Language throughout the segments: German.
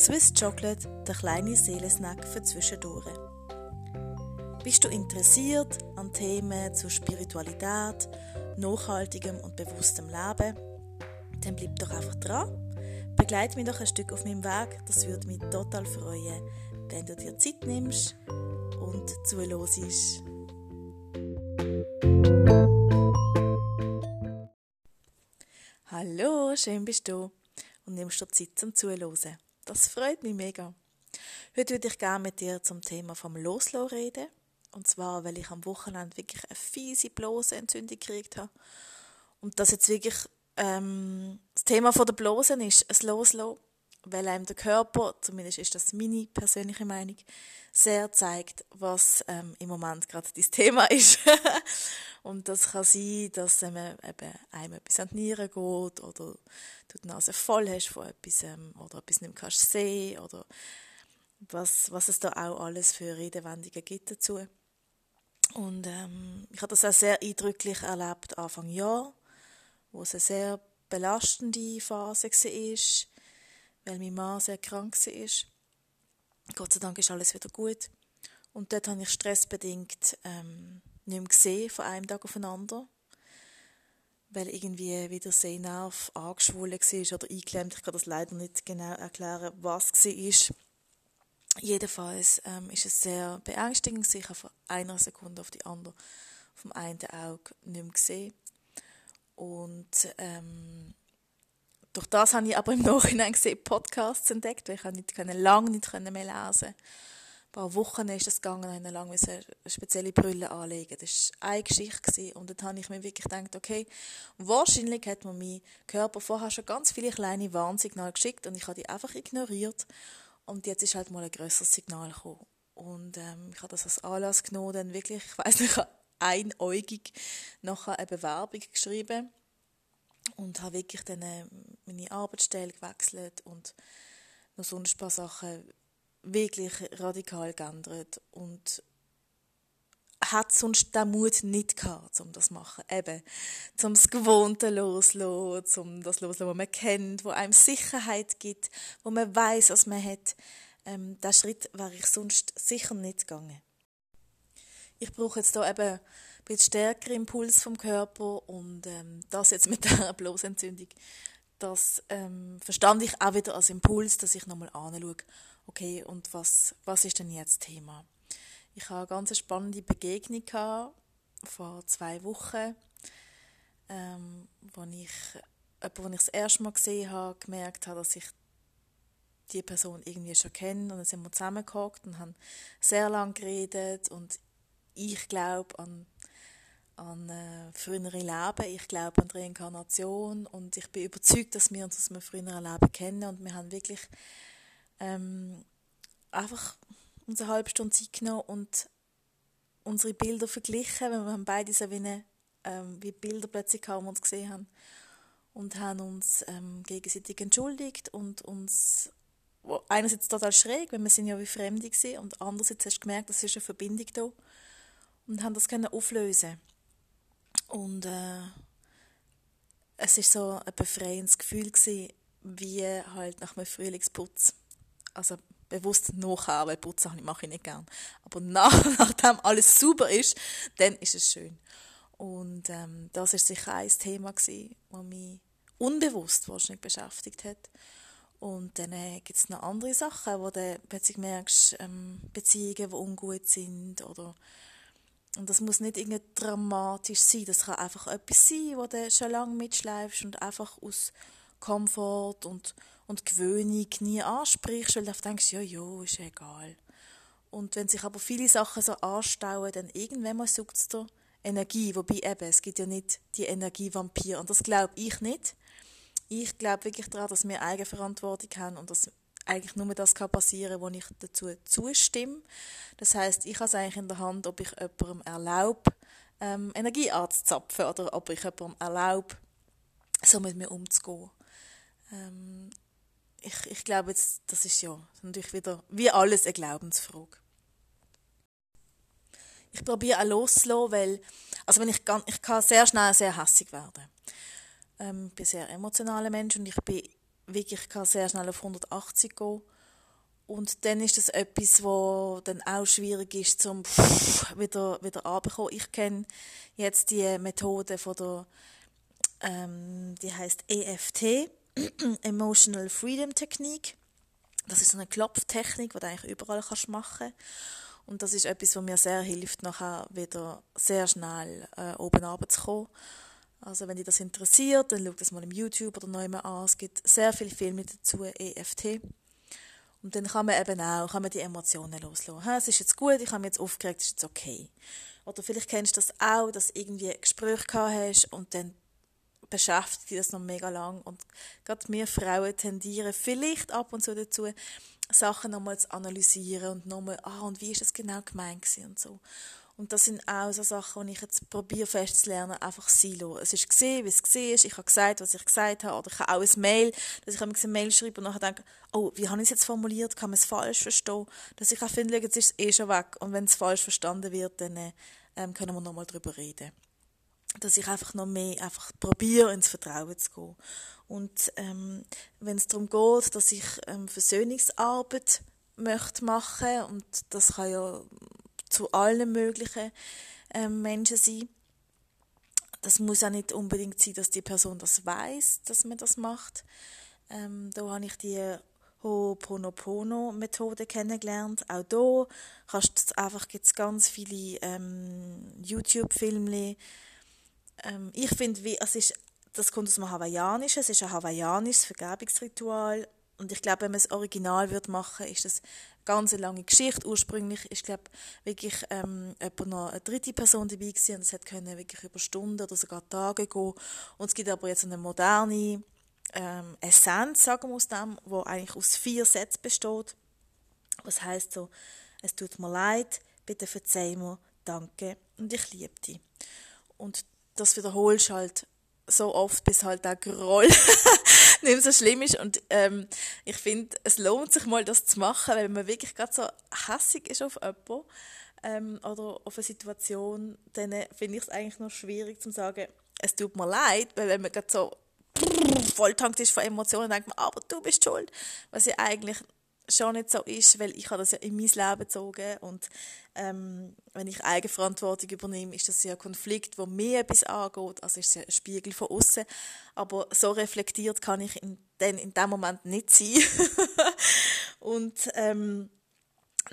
Swiss Chocolate, der kleine Seelensnack für zwischendurch. Bist du interessiert an Themen zur Spiritualität, nachhaltigem und bewusstem Leben? Dann bleib doch einfach dran. Begleite mich doch ein Stück auf meinem Weg. Das würde mich total freuen, wenn du dir Zeit nimmst und zuhörst. Hallo, schön bist du und nimmst dir Zeit zum Zuhören. Das freut mich mega. Heute würde ich gerne mit dir zum Thema vom Loslassen reden. Und zwar, weil ich am Wochenende wirklich eine fiese Blasenentzündung gekriegt habe. Und das jetzt wirklich ähm, das Thema der Blasen ist, ein Loslassen, weil einem der Körper, zumindest ist das meine persönliche Meinung, sehr zeigt, was ähm, im Moment gerade das Thema ist. und das kann sein, dass ähm, eben einem etwas an die Nieren geht oder du die Nase voll hast von etwas ähm, oder etwas nicht kannst sehen oder was, was es da auch alles für Redewendungen gibt dazu. Und ähm, ich habe das auch sehr eindrücklich erlebt Anfang Jahr, wo es eine sehr belastende Phase war, weil mein Mann sehr krank war. Gott sei Dank ist alles wieder gut. Und dort habe ich stressbedingt ähm, nicht mehr gesehen, von einem Tag auf den anderen. Weil irgendwie wieder Sehnerv angeschwollen war oder eingeklemmt. Ich kann das leider nicht genau erklären, was war. Jedenfalls ähm, ist es sehr beängstigend. Ich habe von einer Sekunde auf die andere vom einen Auge nicht mehr gesehen. Und ähm, durch das habe ich aber im Nachhinein gesehen, Podcasts entdeckt, weil ich nicht lange nicht mehr lesen Ein paar Wochen ist es gegangen, ich lange eine spezielle Brille anlegen. Das war eine Geschichte und dann habe ich mir wirklich gedacht, okay, wahrscheinlich hat mir mein Körper vorher schon ganz viele kleine Warnsignale geschickt und ich habe die einfach ignoriert und jetzt ist halt mal ein grösseres Signal gekommen. Und ähm, ich habe das als Anlass genommen, dann wirklich, ich weiß nicht, einäugig nachher eine Bewerbung geschrieben und habe wirklich dann äh, meine Arbeitsstelle gewechselt und noch sonst ein paar Sachen wirklich radikal geändert und hat sonst den Mut nicht gehabt, um das zu machen. Eben, zum das Gewohnte loslassen, zum das loslassen, was man kennt, wo einem Sicherheit gibt, wo man weiß, was man hat. Ähm, diesen Schritt wäre ich sonst sicher nicht gegangen. Ich brauche jetzt da eben bisschen stärker Impuls vom Körper und ähm, das jetzt mit der Blosentzündung, das ähm, verstand ich auch wieder als Impuls, dass ich nochmal anschaue, okay, und was, was ist denn jetzt Thema? Ich hatte eine ganz spannende Begegnung gehabt, vor zwei Wochen, ähm, wo ich jemanden, den ich das erste Mal gesehen habe, gemerkt habe, dass ich die Person irgendwie schon kenne und dann sind wir zusammengehockt und haben sehr lange geredet und ich glaube an an äh, frühere Leben, ich glaube an Reinkarnation und ich bin überzeugt, dass wir uns aus einem früheren Leben kennen und wir haben wirklich ähm, einfach uns eine halbe Stunde Zeit genommen und unsere Bilder verglichen, weil wir haben beide so wie, eine, ähm, wie Bilder plötzlich kaum uns gesehen haben und haben uns ähm, gegenseitig entschuldigt und uns einerseits total schräg, weil wir sind ja wie Fremde gewesen, und andererseits hast du gemerkt, dass ist eine Verbindung da und haben das können auflösen und äh, es ist so ein befreiendes Gefühl gewesen, wie halt nach einem Frühlingsputz. Also bewusst nachher, weil Putzen mache ich nicht gern. Aber nach, nachdem alles super ist, dann ist es schön. Und ähm, das ist sicher ein Thema gewesen, das mich unbewusst wahrscheinlich beschäftigt hat. Und dann äh, gibt es noch andere Sachen, wo du plötzlich merkst, ähm, Beziehungen, die ungut sind oder und das muss nicht irgendwie dramatisch sein. Das kann einfach etwas sein, wo du schon lange mitschleifst und einfach aus Komfort und, und Gewöhnung nie ansprichst, weil du denkst, ja, ja, ist egal. Und wenn sich aber viele Sachen so anstauen, dann irgendwann mal sucht es dir Energie. Wobei eben, es gibt ja nicht die Energievampir. Und das glaube ich nicht. Ich glaube wirklich daran, dass wir Eigenverantwortung haben und dass eigentlich nur das kann passieren, wo ich dazu zustimme. Das heißt, ich habe es eigentlich in der Hand, ob ich jemandem erlaube, ähm, Energie anzuzapfen oder ob ich jemandem erlaube, so mit mir umzugehen. Ähm, ich, ich glaube, jetzt, das ist ja natürlich wieder, wie alles, eine Glaubensfrage. Ich probiere auch loszulassen, weil, also wenn ich, ich kann sehr schnell sehr hässig werden. Ähm, ich bin ein sehr emotionaler Mensch und ich bin wirklich kann sehr schnell auf 180 gehen Und dann ist das etwas, wo dann auch schwierig ist, zum wieder, wieder runterzukommen. Ich kenne jetzt die Methode von der, ähm, die heißt EFT, Emotional Freedom Technique. Das ist so eine Klopftechnik, die du eigentlich überall kannst machen Und das ist etwas, was mir sehr hilft, nachher wieder sehr schnell äh, oben runterzukommen. Also wenn dich das interessiert, dann schau das mal im YouTube oder noch immer an. Es gibt sehr viele Filme dazu, EFT. Und dann kann man eben auch kann man die Emotionen loslassen. Es ist jetzt gut, ich habe mich jetzt aufgeregt, es ist jetzt okay. Oder vielleicht kennst du das auch, dass du irgendwie ein Gespräch gehabt hast und dann beschäftigt dich das noch mega lang. Und gerade wir Frauen tendieren vielleicht ab und zu dazu, Sachen nochmal zu analysieren und nochmal, ah, und wie ist das genau gemeint und so. Und das sind auch so Sachen, die ich jetzt probiere festzulernen, einfach sein. Es ist gesehen, wie es gesehen ist. Ich habe gesagt, was ich gesagt habe. Oder ich habe auch ein Mail, dass ich eine Mail schreibe und nachher denke, oh, wie habe ich es jetzt formuliert? Kann man es falsch verstehen? Dass ich auch finde, jetzt ist es eh schon weg. Und wenn es falsch verstanden wird, dann ähm, können wir nochmal darüber reden. Dass ich einfach noch mehr einfach probiere, ins Vertrauen zu gehen. Und ähm, wenn es darum geht, dass ich ähm, Versöhnungsarbeit möchte machen und das kann ja zu allen möglichen ähm, Menschen sein. Das muss auch nicht unbedingt sein, dass die Person das weiß, dass man das macht. Ähm, da habe ich die Ho'oponopono-Methode kennengelernt. Auch da kannst du einfach gibt's ganz viele ähm, YouTube-Filme. Ähm, ich finde, es ist, das kommt aus dem Hawaiianischen. Es ist ein hawaiianisches Vergebungsritual und ich glaube, wenn man es original wird machen, ist das ganz eine lange Geschichte. Ursprünglich ist, glaube wirklich ähm, noch eine dritte Person dabei gewesen und es hat können wirklich über Stunden oder sogar Tage gehen. Und es gibt aber jetzt eine moderne ähm, Essenz, sagen wir aus dem, wo eigentlich aus vier Sätzen besteht. Was heißt so, es tut mir leid, bitte verzeih mir, danke und ich liebe dich. Und das wiederholst halt so oft, bis halt der Groll nicht so schlimm ist. Und ähm, ich finde, es lohnt sich mal, das zu machen, weil man wirklich gerade so hässig ist auf jemanden ähm, oder auf eine Situation, dann finde ich es eigentlich noch schwierig zu sagen, es tut mir leid, weil wenn man gerade so volltankt ist von Emotionen, denkt man, aber du bist schuld, was ja eigentlich schon nicht so ist, weil ich habe das ja in mein Leben gezogen und ähm, wenn ich Eigenverantwortung übernehme, ist das ja ein Konflikt, wo mir etwas angeht, also ist es ja ein Spiegel von außen, aber so reflektiert kann ich in, den, in dem Moment nicht sein. Und ähm,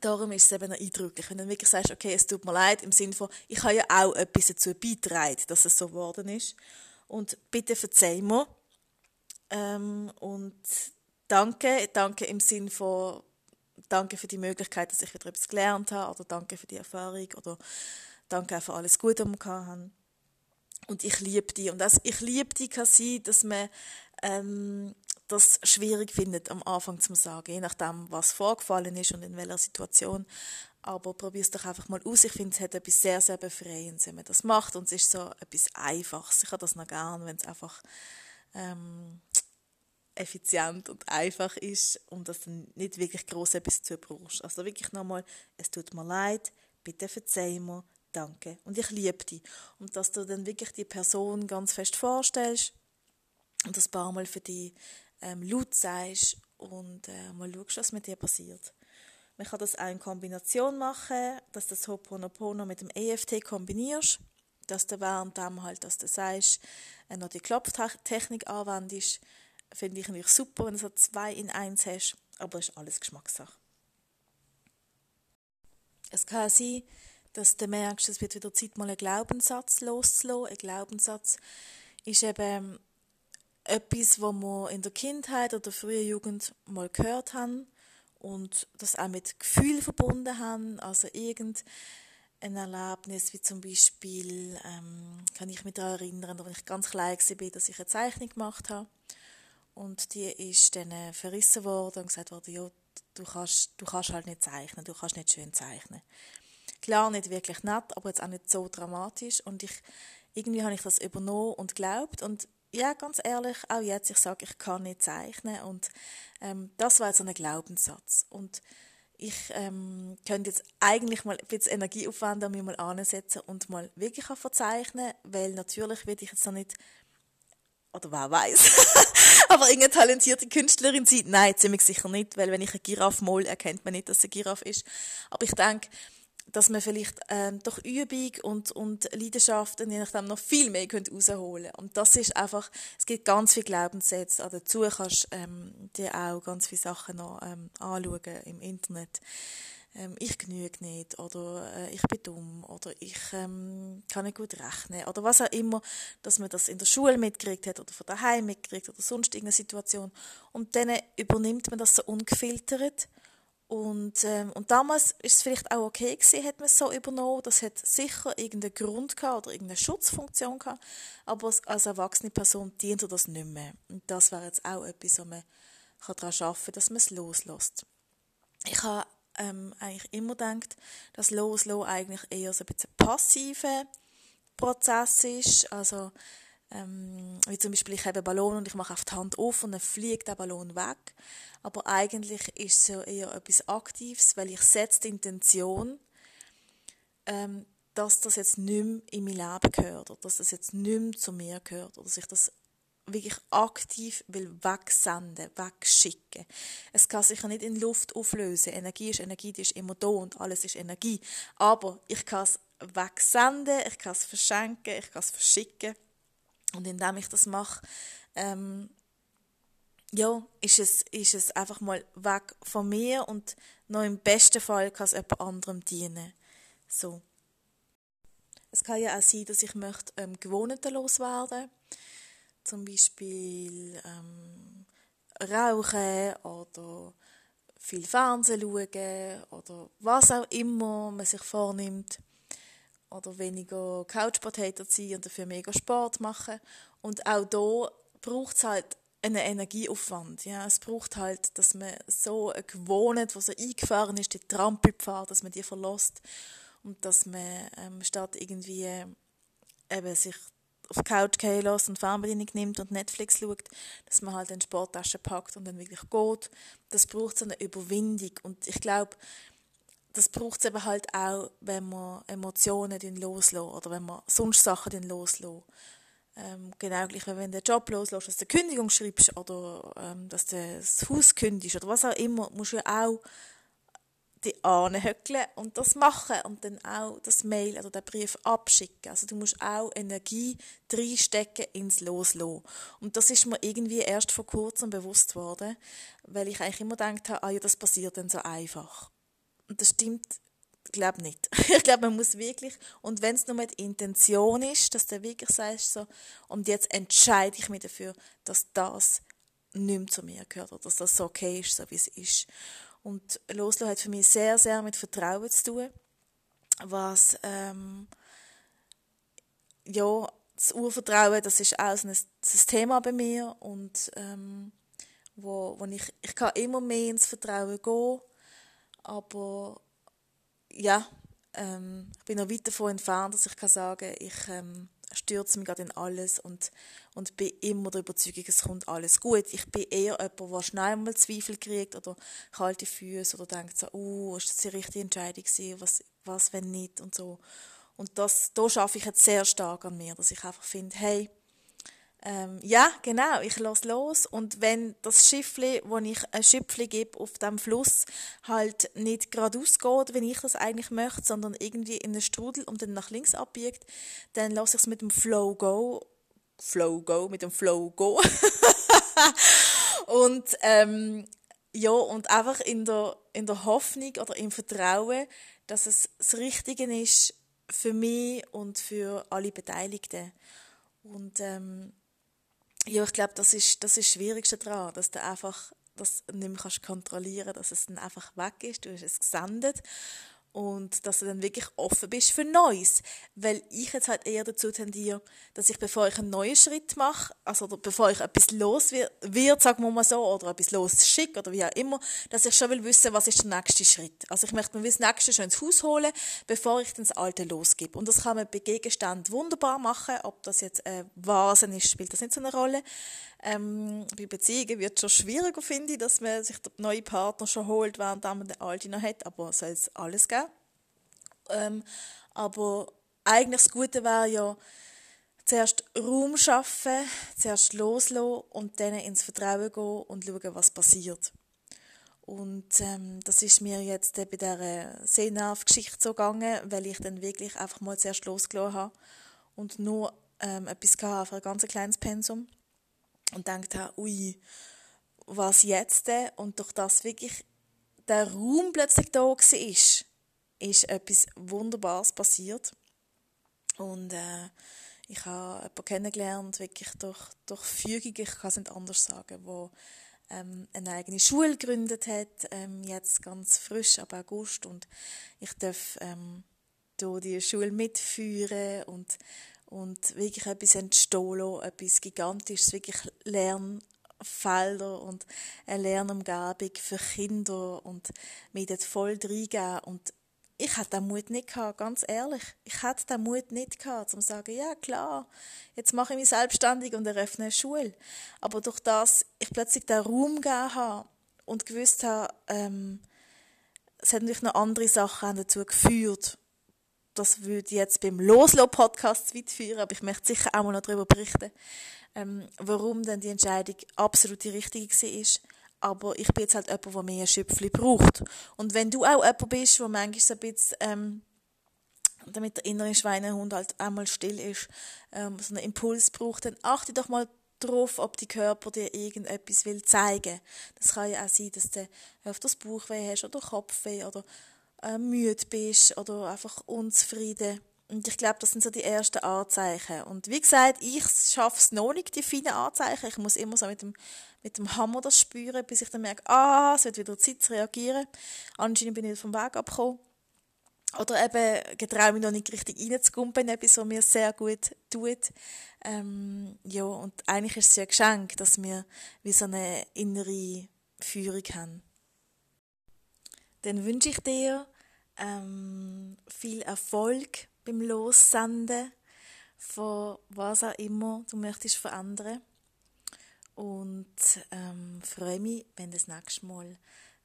darum ist es eben eindrücklich, wenn du wirklich sagst, okay, es tut mir leid, im Sinne von, ich habe ja auch etwas dazu beitragen, dass es so geworden ist. Und bitte verzeih mir. Ähm, und danke, danke im Sinn von danke für die Möglichkeit, dass ich wieder etwas gelernt habe oder danke für die Erfahrung oder danke auch für alles Gute, was wir haben. Und ich liebe die. Und das ich liebe die kann sein, dass man ähm, das schwierig findet, am Anfang zu sagen, je nachdem, was vorgefallen ist und in welcher Situation. Aber probier es doch einfach mal aus. Ich finde, es hat etwas sehr, sehr Befreiendes, wenn man das macht. Und es ist so etwas Einfaches. Ich habe das noch gern, wenn es einfach ähm, effizient und einfach ist und dass du nicht wirklich groß etwas zu brauchst. Also wirklich nochmal, es tut mir leid, bitte verzeih mir, danke und ich liebe dich. Und dass du dann wirklich die Person ganz fest vorstellst und das paar Mal für dich ähm, laut sagst und äh, mal schaust, was mit dir passiert. Man kann das auch in Kombination machen, dass du das Ho'oponopono mit dem EFT kombinierst, dass du während dem halt, dass du sagst, äh, noch die Klopftechnik anwendest, finde ich natürlich super, wenn du so zwei in eins hast, aber es ist alles Geschmackssache. Es kann sein, dass du merkst, es wird wieder Zeit, mal einen Glaubenssatz loszulassen. Ein Glaubenssatz ist eben etwas, was wir in der Kindheit oder frühen Jugend mal gehört haben und das auch mit Gefühl verbunden haben. Also irgendein Erlebnis, wie zum Beispiel, ähm, kann ich mich daran erinnern, als ich ganz klein war, dass ich eine Zeichnung gemacht habe und die ist dann äh, verrissen worden und gesagt worden, ja, du kannst, du kannst halt nicht zeichnen, du kannst nicht schön zeichnen. Klar, nicht wirklich nett, aber jetzt auch nicht so dramatisch. Und ich, irgendwie habe ich das übernommen und glaubt. Und ja, ganz ehrlich, auch jetzt, ich sage, ich kann nicht zeichnen. Und ähm, das war jetzt ein Glaubenssatz. Und ich ähm, könnte jetzt eigentlich mal ein bisschen Energie aufwenden mich mal ansetzen und mal wirklich verzeichnen, weil natürlich will ich jetzt noch nicht oder wer weiß, aber irgendeine talentierte Künstlerin sein. Nein, ziemlich sicher nicht, weil wenn ich eine Giraffe mal erkennt man nicht, dass es eine Giraffe ist. Aber ich denke, dass man vielleicht ähm, durch Übung und, und Leidenschaften je nachdem noch viel mehr rausholen könnte. Und das ist einfach, es gibt ganz viele Glaubenssätze. Also dazu kannst du ähm, dir auch ganz viele Sachen noch ähm, anschauen im Internet. Ähm, ich genüge nicht oder äh, ich bin dumm oder ich ähm, kann nicht gut rechnen oder was auch immer, dass man das in der Schule mitgekriegt hat oder von daheim mitgekriegt oder sonst irgendeine Situation. Und dann übernimmt man das so ungefiltert und, ähm, und damals ist es vielleicht auch okay gewesen, hat man es so übernommen. Das hat sicher irgendeinen Grund gehabt oder irgendeine Schutzfunktion gehabt. Aber als erwachsene Person dient er das nicht mehr. Und das wäre jetzt auch etwas, wo man daran arbeiten kann, dass man es loslässt. Ich habe ähm, eigentlich immer gedacht, dass Loslassen eigentlich eher so ein bisschen passiver Prozess ist. Also, ähm, wie zum Beispiel, ich habe einen Ballon und ich mache auf die Hand auf und dann fliegt der Ballon weg. Aber eigentlich ist es ja eher etwas Aktives, weil ich setze die Intention, ähm, dass das jetzt nicht mehr in mein Leben gehört oder dass das jetzt nicht mehr zu mir gehört oder dass ich das wirklich aktiv will wegsenden, wegschicken. Es kann sich ja nicht in Luft auflösen. Energie ist Energie, die ist immer da und alles ist Energie. Aber ich kann es wegsenden, ich kann es verschenken, ich kann es verschicken. Und indem ich das mache, ähm, ja, ist es, ist es einfach mal weg von mir und noch im besten Fall kann es jemand anderem dienen. So. Es kann ja auch sein, dass ich möchte ähm, Gewohnheiten loswerden Zum Beispiel ähm, rauchen oder viel Fernsehen schauen oder was auch immer man sich vornimmt oder weniger Couch Potato sein und dafür mega Sport machen. Und auch da braucht es halt einen Energieaufwand. Ja, es braucht halt, dass man so eine Gewohnheit, die so eingefahren ist, die Trampelpfad, dass man die verlässt und dass man ähm, statt irgendwie äh, eben sich auf die Couch gehen lässt und Fernbedienung nimmt und Netflix schaut, dass man halt eine Sporttasche packt und dann wirklich geht. Das braucht so eine Überwindung und ich glaube, das braucht es eben halt auch, wenn man Emotionen loslässt oder wenn man sonst Sachen loslässt. Ähm, genau gleich, wenn du den Job loslässt, dass du eine Kündigung schreibst oder ähm, dass du das Haus kündigst oder was auch immer, musst du ja auch die anhöckeln und das machen und dann auch das Mail oder den Brief abschicken. Also du musst auch Energie reinstecken ins Loslassen. Und das ist mir irgendwie erst vor kurzem bewusst worden, weil ich eigentlich immer gedacht habe, ah ja, das passiert dann so einfach. Und das stimmt, glaube nicht. ich glaube, man muss wirklich, und wenn es nur mit Intention ist, dass du wirklich sagst, so, und jetzt entscheide ich mich dafür, dass das nicht mehr zu mir gehört oder dass das so okay ist, so wie es ist. Und Loslassen hat für mich sehr, sehr mit Vertrauen zu tun, was, ähm, ja, das Urvertrauen, das ist auch so ein, ein Thema bei mir. Und ähm, wo, wo ich, ich kann immer mehr ins Vertrauen gehen. Aber ja, ähm, ich bin noch weit davon entfernt, dass ich kann sagen ich ähm, stürze mich gerade in alles und, und bin immer der Überzeugung, es kommt alles gut. Ich bin eher jemand, der schnell mal Zweifel kriegt oder kalte Füße oder denkt so, oh, ist das die richtige Entscheidung gewesen, was, was wenn nicht und so. Und das, da schaffe ich jetzt sehr stark an mir, dass ich einfach finde, hey, ähm, ja, genau, ich lasse los und wenn das Schiffli, wo ich ein Schöpfli gebe auf dem Fluss, halt nicht geradeaus geht, wenn ich das eigentlich möchte, sondern irgendwie in einen Strudel und dann nach links abbiegt, dann lasse ich es mit dem Flow go, Flow go, mit dem Flow go. und ähm, ja, und einfach in der, in der Hoffnung oder im Vertrauen, dass es das Richtige ist für mich und für alle Beteiligten. Und ähm, ja, ich glaube, das ist, das ist Schwierigste daran, dass du einfach das nicht mehr kannst kontrollieren kannst, dass es dann einfach weg ist. Du hast es gesendet und dass du dann wirklich offen bist für Neues. Weil ich jetzt halt eher dazu tendiere, dass ich, bevor ich einen neuen Schritt mache, also bevor ich etwas los wird, sagen wir mal so, oder etwas los schicke oder wie auch immer, dass ich schon will wissen, was ist der nächste Schritt. Also ich möchte mir das nächste schon ins Haus holen, bevor ich dann das alte losgebe. Und das kann man bei Gegenständen wunderbar machen, ob das jetzt ein Vasen ist, spielt das nicht so eine Rolle. Ähm, bei Beziehungen wird es schon schwieriger, finde ich, dass man sich den neuen Partner schon holt, während man den alten noch hat, aber es soll es alles geben. Ähm, aber eigentlich das Gute wäre ja, zuerst Raum schaffen, zuerst loslassen und dann ins Vertrauen gehen und schauen, was passiert. Und ähm, das ist mir jetzt bei dieser Sehnerv-Geschichte so gegangen, weil ich dann wirklich einfach mal zuerst losgelassen habe und nur ähm, etwas hatte für ein ganz kleines Pensum und gedacht habe, ui, was jetzt denn? Und durch das wirklich der Raum plötzlich da war, ist, ist etwas Wunderbares passiert. Und äh, ich habe jemanden kennengelernt, wirklich durch, durch Fügung, ich kann es nicht anders sagen, wo ähm, eine eigene Schule gegründet hat, ähm, jetzt ganz frisch ab August und ich darf ähm, hier die Schule mitführen und, und wirklich etwas entstehen lassen, etwas Gigantisches, wirklich Lernfelder und eine Lernumgebung für Kinder und mich dort voll reingeben und ich hatte den Mut nicht gehabt, ganz ehrlich. Ich hatte den Mut nicht gehabt, um zu sagen, ja klar, jetzt mache ich mich selbstständig und eröffne eine Schule. Aber durch das ich plötzlich den Raum gegeben habe und gewusst habe, ähm, es hat natürlich noch andere Sachen dazu geführt. Das würde jetzt beim Loslo-Podcast weit führen, aber ich möchte sicher auch mal noch darüber berichten, ähm, warum denn die Entscheidung absolut die richtige war aber ich bin jetzt halt jemand, der mehr Schöpfchen braucht. Und wenn du auch jemand bist, der manchmal so ein bisschen, ähm, damit der innere Schweinehund halt einmal still ist, ähm, so einen Impuls braucht, dann achte doch mal darauf, ob die Körper dir irgendetwas will zeigen. Das kann ja auch sein, dass du öfters Bauchweh hast oder Kopfweh oder äh, müde bist oder einfach unzufrieden. Und ich glaube, das sind so die ersten Anzeichen. Und wie gesagt, ich schaffe es noch nicht, die feinen Anzeichen. Ich muss immer so mit dem mit dem Hammer das spüren, bis ich dann merke, ah, es wird wieder Zeit zu reagieren. Anscheinend bin ich vom Weg abgekommen. Oder eben getraue mich noch nicht richtig reinzukumpen, etwas, was mir sehr gut tut. Ähm, ja, und eigentlich ist es ja ein Geschenk, dass wir wie so eine innere Führung haben. Dann wünsche ich dir ähm, viel Erfolg beim Lossenden von was auch immer du möchtest verändern und ähm, freue mich, wenn du das nächste Mal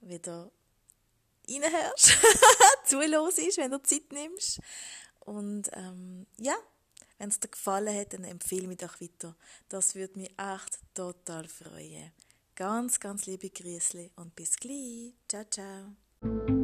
wieder reinhörst, zulos ist, wenn du Zeit nimmst. Und ähm, ja, wenn es dir gefallen hat, dann empfehle mich doch weiter. Das würde mich echt total freuen. Ganz, ganz liebe Grüße und bis gleich. Ciao, ciao.